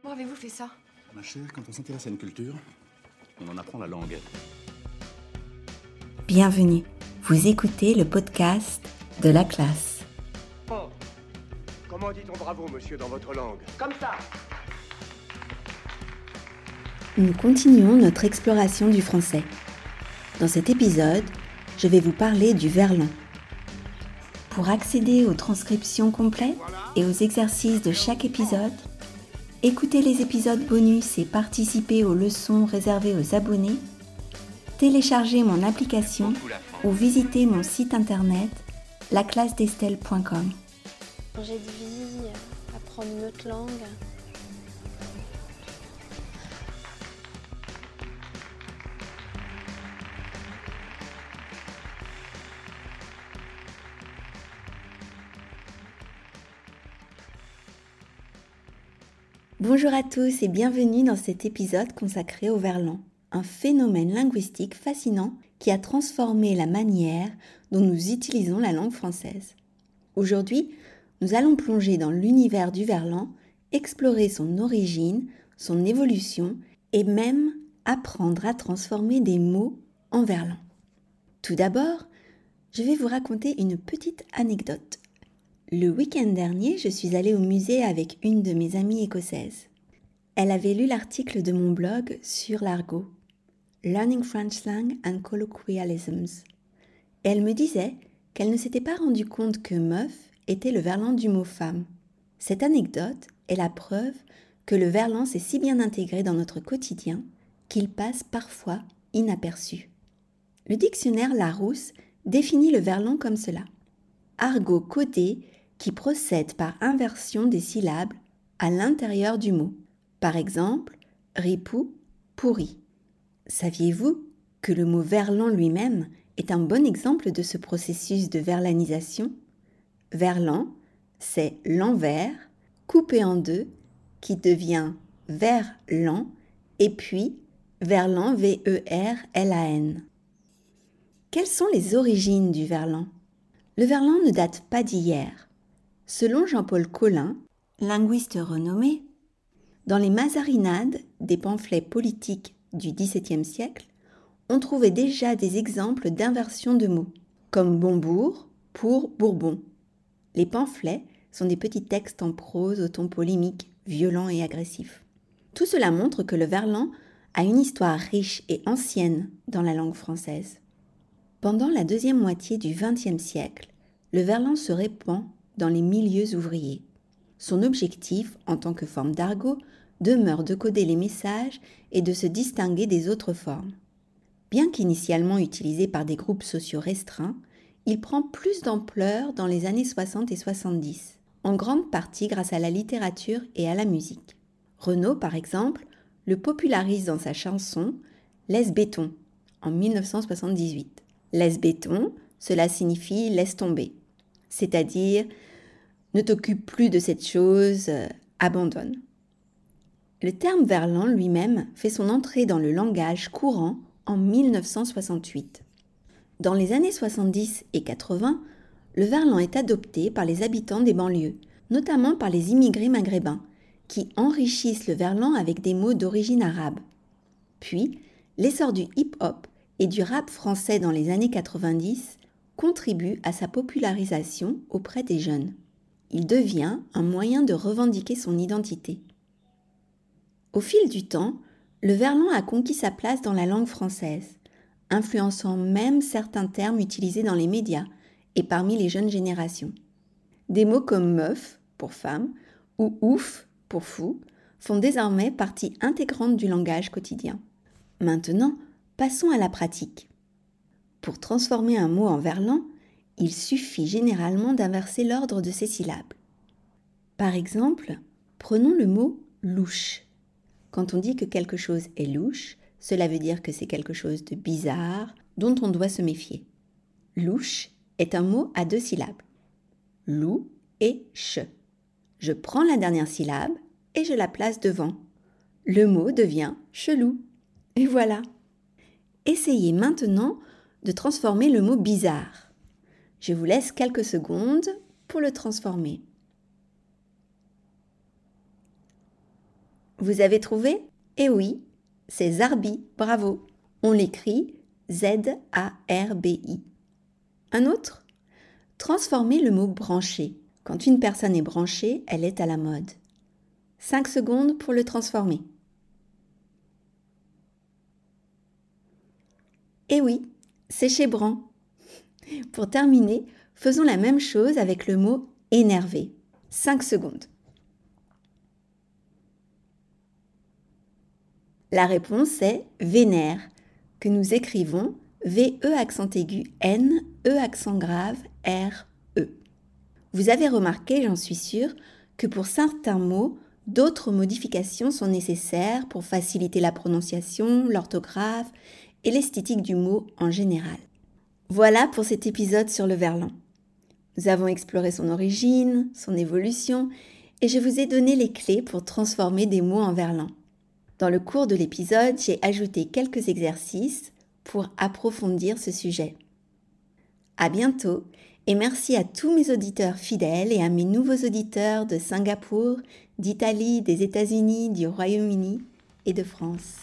Comment avez-vous fait ça? Ma chère, quand on s'intéresse à une culture, on en apprend la langue. Bienvenue. Vous écoutez le podcast de la classe. Oh. Comment dit-on bravo, monsieur, dans votre langue? Comme ça Nous continuons notre exploration du français. Dans cet épisode, je vais vous parler du verlan. Pour accéder aux transcriptions complètes et aux exercices de chaque épisode, écoutez les épisodes bonus et participer aux leçons réservées aux abonnés, téléchargez mon application ou visitez mon site internet laclassedestelle.com. J'ai de vie, apprendre une autre langue. Bonjour à tous et bienvenue dans cet épisode consacré au verlan, un phénomène linguistique fascinant qui a transformé la manière dont nous utilisons la langue française. Aujourd'hui, nous allons plonger dans l'univers du verlan, explorer son origine, son évolution et même apprendre à transformer des mots en verlan. Tout d'abord, je vais vous raconter une petite anecdote. Le week-end dernier, je suis allée au musée avec une de mes amies écossaises. Elle avait lu l'article de mon blog sur l'argot, Learning French Slang and Colloquialisms. Elle me disait qu'elle ne s'était pas rendue compte que meuf était le verlan du mot femme. Cette anecdote est la preuve que le verlan s'est si bien intégré dans notre quotidien qu'il passe parfois inaperçu. Le dictionnaire Larousse définit le verlan comme cela. Argot codé qui procède par inversion des syllabes à l'intérieur du mot. Par exemple, ripou, pourri. Saviez-vous que le mot verlan lui-même est un bon exemple de ce processus de verlanisation? Verlan, c'est l'envers coupé en deux qui devient verlan et puis verlan V-E-R-L-A-N. Quelles sont les origines du verlan? Le verlan ne date pas d'hier. Selon Jean-Paul Collin, linguiste renommé, dans les mazarinades des pamphlets politiques du XVIIe siècle, on trouvait déjà des exemples d'inversion de mots, comme Bonbourg pour Bourbon. Les pamphlets sont des petits textes en prose au ton polémique, violent et agressif. Tout cela montre que le verlan a une histoire riche et ancienne dans la langue française. Pendant la deuxième moitié du XXe siècle, le verlan se répand dans les milieux ouvriers. Son objectif, en tant que forme d'argot, demeure de coder les messages et de se distinguer des autres formes. Bien qu'initialement utilisé par des groupes sociaux restreints, il prend plus d'ampleur dans les années 60 et 70, en grande partie grâce à la littérature et à la musique. Renaud, par exemple, le popularise dans sa chanson Laisse béton en 1978. Laisse béton, cela signifie laisse tomber, c'est-à-dire ne t'occupe plus de cette chose, euh, abandonne. Le terme verlan lui-même fait son entrée dans le langage courant en 1968. Dans les années 70 et 80, le verlan est adopté par les habitants des banlieues, notamment par les immigrés maghrébins, qui enrichissent le verlan avec des mots d'origine arabe. Puis, l'essor du hip-hop et du rap français dans les années 90 contribue à sa popularisation auprès des jeunes il devient un moyen de revendiquer son identité. Au fil du temps, le verlan a conquis sa place dans la langue française, influençant même certains termes utilisés dans les médias et parmi les jeunes générations. Des mots comme meuf pour femme ou ouf pour fou font désormais partie intégrante du langage quotidien. Maintenant, passons à la pratique. Pour transformer un mot en verlan, il suffit généralement d'inverser l'ordre de ces syllabes. Par exemple, prenons le mot louche. Quand on dit que quelque chose est louche, cela veut dire que c'est quelque chose de bizarre dont on doit se méfier. Louche est un mot à deux syllabes. Lou et che. Je prends la dernière syllabe et je la place devant. Le mot devient chelou. Et voilà. Essayez maintenant de transformer le mot bizarre. Je vous laisse quelques secondes pour le transformer. Vous avez trouvé? Eh oui, c'est Zarbi, bravo. On l'écrit Z-A-R-B-I. Un autre? Transformer le mot branché. Quand une personne est branchée, elle est à la mode. 5 secondes pour le transformer. Eh oui, c'est chez Bran. Pour terminer, faisons la même chose avec le mot énervé. 5 secondes. La réponse est vénère, que nous écrivons V-E accent aigu N, E accent grave R, E. Vous avez remarqué, j'en suis sûre, que pour certains mots, d'autres modifications sont nécessaires pour faciliter la prononciation, l'orthographe et l'esthétique du mot en général. Voilà pour cet épisode sur le verlan. Nous avons exploré son origine, son évolution, et je vous ai donné les clés pour transformer des mots en verlan. Dans le cours de l'épisode, j'ai ajouté quelques exercices pour approfondir ce sujet. À bientôt et merci à tous mes auditeurs fidèles et à mes nouveaux auditeurs de Singapour, d'Italie, des États-Unis, du Royaume-Uni et de France.